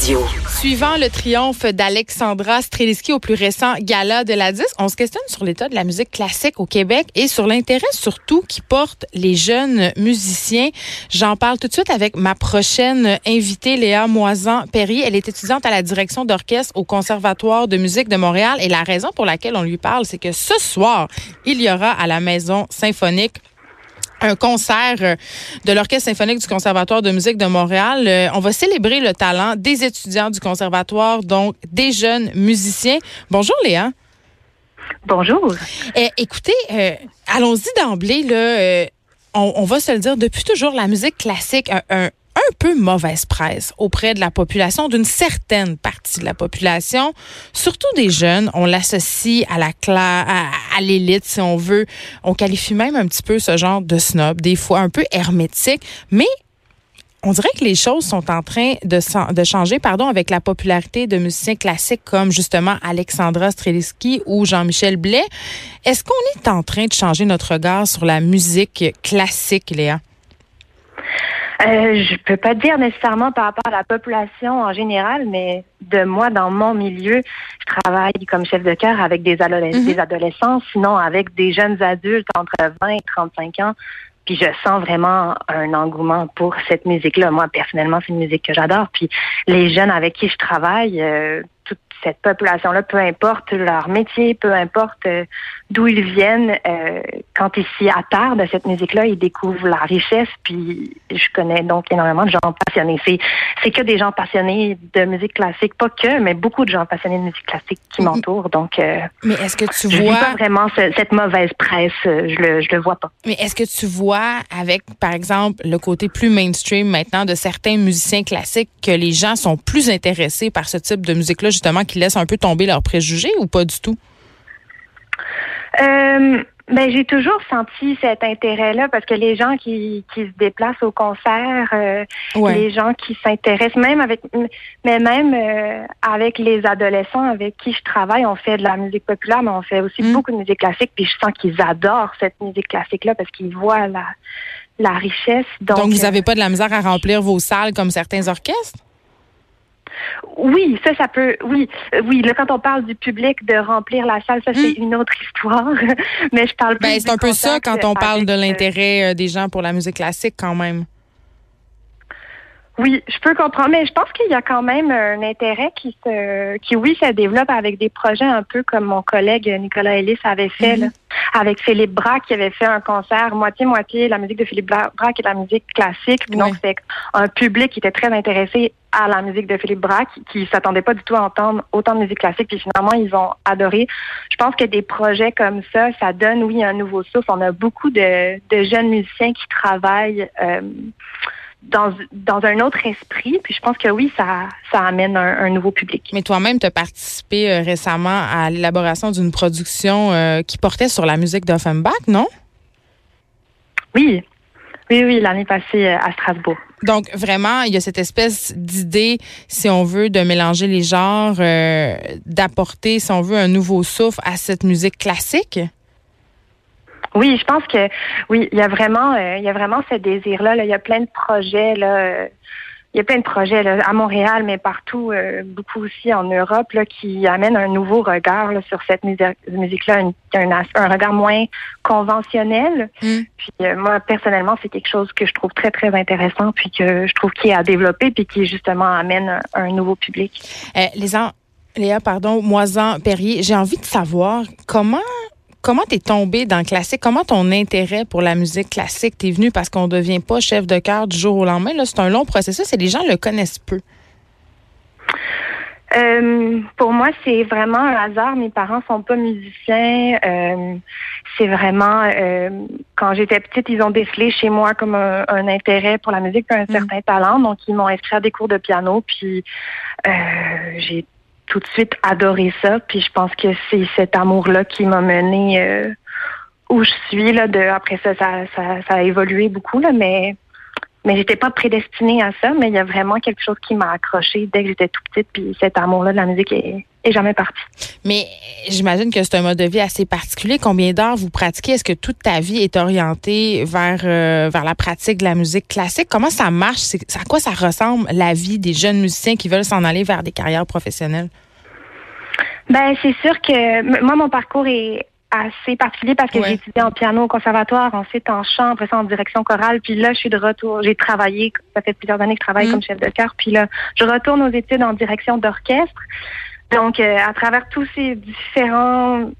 Suivant le triomphe d'Alexandra Streliski au plus récent gala de la disque, on se questionne sur l'état de la musique classique au Québec et sur l'intérêt surtout qui portent les jeunes musiciens. J'en parle tout de suite avec ma prochaine invitée, Léa Moisan-Perry. Elle est étudiante à la direction d'orchestre au Conservatoire de musique de Montréal et la raison pour laquelle on lui parle, c'est que ce soir, il y aura à la Maison symphonique un concert euh, de l'Orchestre symphonique du Conservatoire de musique de Montréal. Euh, on va célébrer le talent des étudiants du conservatoire, donc des jeunes musiciens. Bonjour Léa. Bonjour. Eh, écoutez, euh, allons-y d'emblée. Là, on, va se le dire, depuis toujours, la musique classique a un, un peu mauvaise presse auprès de la population, d'une certaine partie de la population, surtout des jeunes. On l'associe à la à, à l'élite, si on veut. On qualifie même un petit peu ce genre de snob, des fois un peu hermétique, mais on dirait que les choses sont en train de, de changer pardon, avec la popularité de musiciens classiques comme justement Alexandra Streliski ou Jean-Michel Blais. Est-ce qu'on est en train de changer notre regard sur la musique classique, Léa? Euh, je peux pas dire nécessairement par rapport à la population en général, mais de moi, dans mon milieu, je travaille comme chef de chœur avec des, mhm. des adolescents, sinon avec des jeunes adultes entre 20 et 35 ans. Puis je sens vraiment un engouement pour cette musique-là. Moi, personnellement, c'est une musique que j'adore. Puis les jeunes avec qui je travaille, euh, toute cette population-là, peu importe leur métier, peu importe euh, d'où ils viennent, euh, quand ils s'y attardent à cette musique-là, ils découvrent la richesse. Puis je connais donc énormément de gens passionnés. C'est, c'est que des gens passionnés de musique classique, pas que, mais beaucoup de gens passionnés de musique classique qui m'entourent. Donc, euh, mais est-ce que tu je vois pas vraiment cette mauvaise presse Je le, je le vois pas. Mais est-ce que tu vois avec, par exemple, le côté plus mainstream maintenant de certains musiciens classiques que les gens sont plus intéressés par ce type de musique-là, justement, qui laissent un peu tomber leurs préjugés ou pas du tout? Euh, ben, j'ai toujours senti cet intérêt-là parce que les gens qui, qui se déplacent au concert, euh, les gens qui s'intéressent, même avec, mais même euh, avec les adolescents avec qui je travaille, on fait de la musique populaire, mais on fait aussi mm. beaucoup de musique classique. Puis je sens qu'ils adorent cette musique classique-là parce qu'ils voient la, la richesse. Donc, Donc vous n'avez pas de la misère à remplir vos salles comme certains orchestres? Oui, ça, ça peut. Oui, euh, oui. Là, quand on parle du public de remplir la salle, ça c'est hmm. une autre histoire. Mais je parle. Ben, c'est un peu ça quand on parle de euh, l'intérêt euh, des gens pour la musique classique, quand même. Oui, je peux comprendre, mais je pense qu'il y a quand même un intérêt qui se, qui oui, se développe avec des projets un peu comme mon collègue Nicolas Ellis avait fait, mhm. avec Philippe Braque qui avait fait un concert moitié-moitié, la musique de Philippe Braque et la musique classique. Donc, c'est un public qui était très intéressé à la musique de Philippe Braque, qui s'attendait pas du tout à entendre autant de musique classique, puis finalement, ils ont adoré. Je pense que des projets comme ça, ça donne, oui, un nouveau souffle. On a beaucoup de, de jeunes musiciens qui travaillent euh, dans, dans un autre esprit. Puis je pense que oui, ça, ça amène un, nouveau public. Mais toi-même, tu as participé euh, récemment à l'élaboration d'une production euh, qui portait sur la musique d'Offenbach, non? Oui. Oui, oui, l'année passée euh, à Strasbourg. Donc, vraiment, il y a cette espèce d'idée, si on veut, de mélanger les genres, d'apporter, si on veut, un nouveau souffle à cette musique classique? Oui, je pense que oui, il y a vraiment, euh, il y a vraiment ce désir-là. Il y a plein de projets là. Euh, il y a plein de projets là, à Montréal, mais partout, euh, beaucoup aussi en Europe, là, qui amènent un nouveau regard sur cette musique-là, un, un, regard moins conventionnel. Mm. Puis moi, personnellement, c'est quelque chose que je trouve très, très intéressant, puis que je trouve qui est à développer, puis qui justement amène un, nouveau public. les Léa, pardon, Moisan Perrier, j'ai envie de savoir comment comment t'es tombé dans le classique? Comment ton intérêt pour la musique classique t'est venu? Parce qu'on ne devient pas chef de chœur du jour au lendemain? Là, c'est un long processus et les gens le connaissent peu. Euh, pour moi, c'est vraiment un hasard. Mes parents sont pas musiciens. Euh, c'est vraiment euh, quand j'étais petite, ils ont décelé chez moi comme un, intérêt pour la musique, un mm. certain talent. Donc, ils m'ont inscrit à des cours de piano. Puis, j'ai tout de suite adoré ça. Puis je pense que c'est cet amour-là qui m'a mené euh, où je suis. Là, de, après ça ça, ça, a évolué beaucoup, là, mais mais j'étais pas prédestinée à ça, mais il y a vraiment quelque chose qui m'a accroché dès que j'étais tout petite, puis cet amour-là de la musique est, jamais parti. Mais j'imagine que c'est un mode de vie assez particulier. Combien d'heures vous pratiquez? Est-ce que toute ta vie est orientée vers, euh, vers la pratique de la musique classique? Comment ça marche? à quoi ça ressemble la vie des jeunes musiciens qui veulent s'en aller vers des carrières professionnelles? Ben, c'est sûr que moi, mon parcours est assez particulier parce que j'ai étudié en piano au conservatoire, ensuite en chant, après ça en direction chorale, puis là je suis de retour. J'ai travaillé, ça fait plusieurs années que je travaille mm. comme chef de chœur, puis là je retourne aux études en direction d'orchestre. Donc euh, à travers tous ces différents,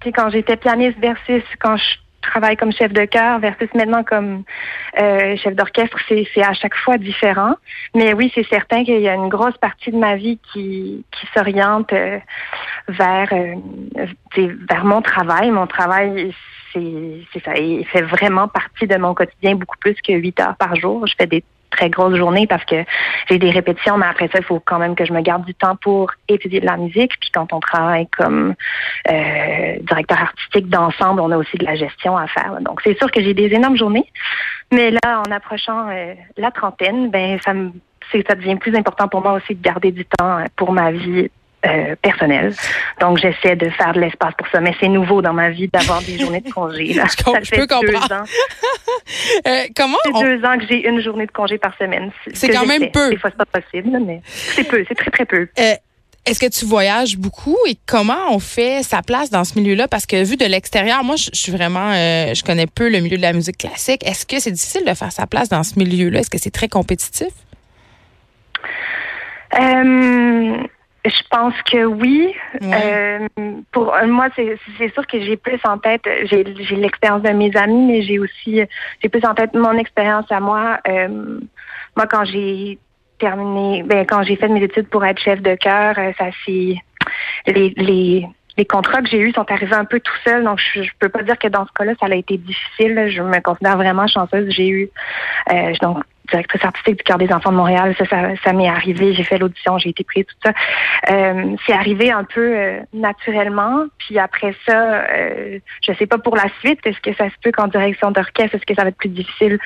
tu sais quand j'étais pianiste versus quand je travaille comme chef de chœur versus maintenant comme euh, chef d'orchestre, c'est, à chaque fois différent. Mais oui, c'est certain qu'il y a une grosse partie de ma vie qui, qui s'oriente euh, vers, euh, vers mon travail. Mon travail, c'est, c'est ça. Il fait vraiment partie de mon quotidien beaucoup plus que huit heures par jour. Je fais des très grosse journée parce que j'ai des répétitions, mais après ça, il faut quand même que je me garde du temps pour étudier de la musique. Puis quand on travaille comme euh, directeur artistique d'ensemble, on a aussi de la gestion à faire. Donc c'est sûr que j'ai des énormes journées, mais là, en approchant euh, la trentaine, ben ça me ça devient plus important pour moi aussi de garder du temps pour ma vie euh, personnel. Donc, j'essaie de faire de l'espace pour ça. Mais c'est nouveau dans ma vie d'avoir des journées de congé. Là. je, ça fait deux ans. euh, comment C'est deux ans que j'ai une journée de congé par semaine. C'est quand même peu. Des fois, c'est pas possible, mais c'est peu. C'est très, très peu. Euh, est-ce que tu voyages beaucoup et comment on fait sa place dans ce milieu-là? Parce que vu de l'extérieur, moi, je, suis vraiment, euh, je connais peu le milieu de la musique classique. Est-ce que c'est difficile de faire sa place dans ce milieu-là? Est-ce que c'est très compétitif? Euh, je pense que oui. Euh, pour euh, moi, c'est sûr que j'ai plus en tête, j'ai l'expérience de mes amis, mais j'ai aussi, j'ai plus en tête mon expérience à moi. Euh, moi, quand j'ai terminé, ben quand j'ai fait mes études pour être chef de chœur, ça c'est les, les les contrats que j'ai eus sont arrivés un peu tout seuls, donc je, je peux pas dire que dans ce cas-là, ça a été difficile. Je me considère vraiment chanceuse. J'ai eu euh, donc directrice artistique du cœur des enfants de Montréal. Ça, ça, m'est arrivé. J'ai fait l'audition, j'ai été prise, tout ça. Euh, c'est arrivé un peu euh, naturellement. Puis après ça, euh, je sais pas pour la suite. Est-ce que ça se peut qu'en direction d'orchestre, est-ce que ça va être plus difficile?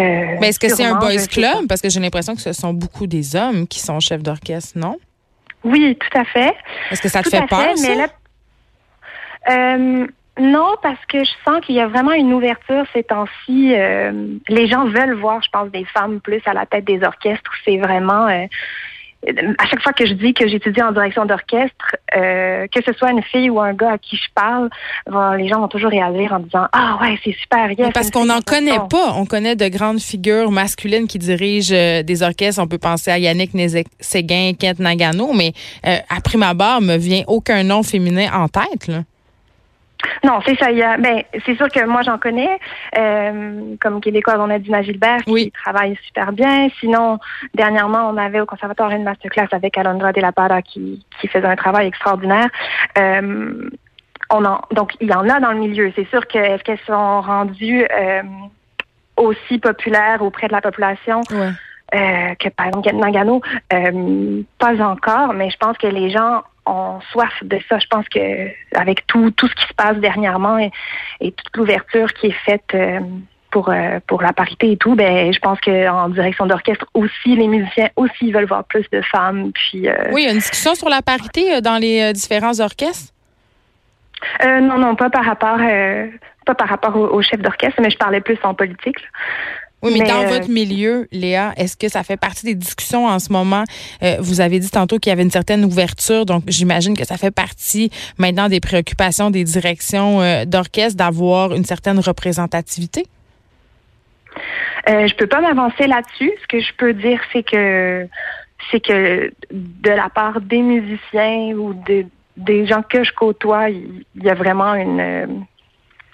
Euh, Mais est-ce que c'est un boys club? Parce que j'ai l'impression que ce sont beaucoup des hommes qui sont chefs d'orchestre, non? Oui, tout à fait. Est-ce que ça te fait peur ça? Euh, non, parce que je sens qu'il y a vraiment une ouverture ces temps-ci. Euh, les gens veulent voir, je pense, des femmes plus à la tête des orchestres. C'est vraiment euh, à chaque fois que je dis que j'étudie en direction d'orchestre, euh, que ce soit une fille ou un gars à qui je parle, les gens vont toujours réagir en disant ah ouais c'est super. Yes, parce qu'on n'en connaît pas. On connaît de grandes figures masculines qui dirigent euh, des orchestres. On peut penser à Yannick Séguin, Kent Nagano, mais euh, à prime abord, me vient aucun nom féminin en tête. Là. Non, c'est ça. Il y a, ben, c'est sûr que moi j'en connais. Euh, comme québécois, on a Dina Gilbert qui travaille super bien. Sinon, dernièrement, on avait au conservatoire une masterclass avec Alondra De La Parra qui, qui faisait un travail extraordinaire. Euh, on en, donc il y en a dans le milieu. C'est sûr que est-ce qu'elles sont rendues euh, aussi populaires auprès de la population? Euh, que par exemple Nagano, euh, pas encore, mais je pense que les gens ont soif de ça. Je pense que avec tout, tout ce qui se passe dernièrement et, toute l'ouverture qui est faite euh, pour, euh, pour la parité et tout, ben je pense qu'en direction d'orchestre aussi, les musiciens aussi veulent voir plus de femmes. Puis, euh, oui, il y a une discussion sur la parité dans les différents orchestres? non, non, pas par rapport pas par rapport au, au chef d'orchestre, mais je parlais plus en politique. Oui, mais, dans votre milieu, Léa, est-ce que ça fait partie des discussions en ce moment? Euh, vous avez dit tantôt qu'il y avait une certaine ouverture, donc j'imagine que ça fait partie maintenant des préoccupations des directions euh, d'orchestre d'avoir une certaine représentativité? Euh, je peux pas m'avancer là-dessus. Ce que je peux dire, c'est que c'est que de la part des musiciens ou des gens que je côtoie, il y a vraiment une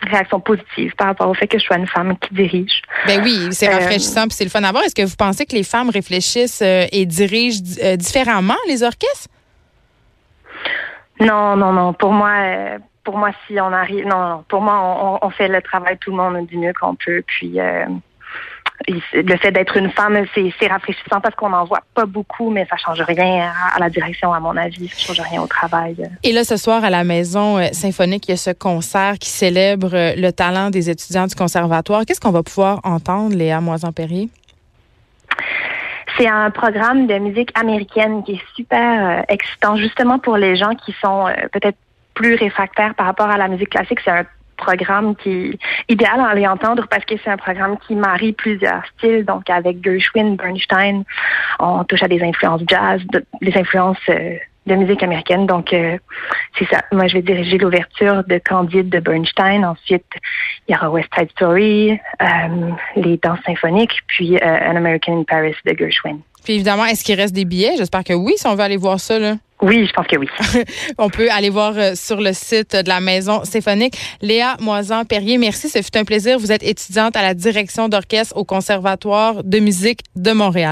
réaction positive par rapport au fait que je sois une femme qui dirige. Ben oui, c'est euh, rafraîchissant puis c'est le fun à voir. Est-ce que vous pensez que les femmes réfléchissent euh, et dirigent euh, différemment les orchestres? Non, non, non. Pour moi, pour moi, si on arrive, non, non. Pour moi, on, fait le travail tout le monde du mieux qu'on peut. Puis le fait d'être une femme, c'est rafraîchissant parce qu'on n'en voit pas beaucoup, mais ça change rien à, la direction, à mon avis. Ça change rien au travail. Et là, ce soir, à la Maison euh, symphonique, il y a ce concert qui célèbre euh, le talent des étudiants du conservatoire. Qu'est-ce qu'on va pouvoir entendre, Léa Moisan-Perrier? C'est un programme de musique américaine qui est super euh, excitant, justement pour les gens qui sont euh, peut-être plus réfractaires par rapport à la musique classique. C'est un programme qui est idéal à aller entendre parce que c'est un programme qui marie plusieurs styles. Donc, avec Gershwin, Bernstein, on touche à des influences jazz, des influences euh, de musique américaine. Donc, euh, c'est ça. Moi, je vais diriger l'ouverture de Candide de Bernstein. Ensuite, il y aura West Side Story, euh, les danses symphoniques, puis An American in Paris de Gershwin. Puis évidemment, est-ce qu'il reste des billets? J'espère que oui, si on veut aller voir ça. Là. Oui, je pense que oui. On peut aller voir euh, sur le site de la Maison symphonique. Léa Moisan-Perrier, merci. Ce fut un plaisir. Vous êtes étudiante à la direction d'orchestre au Conservatoire de musique de Montréal.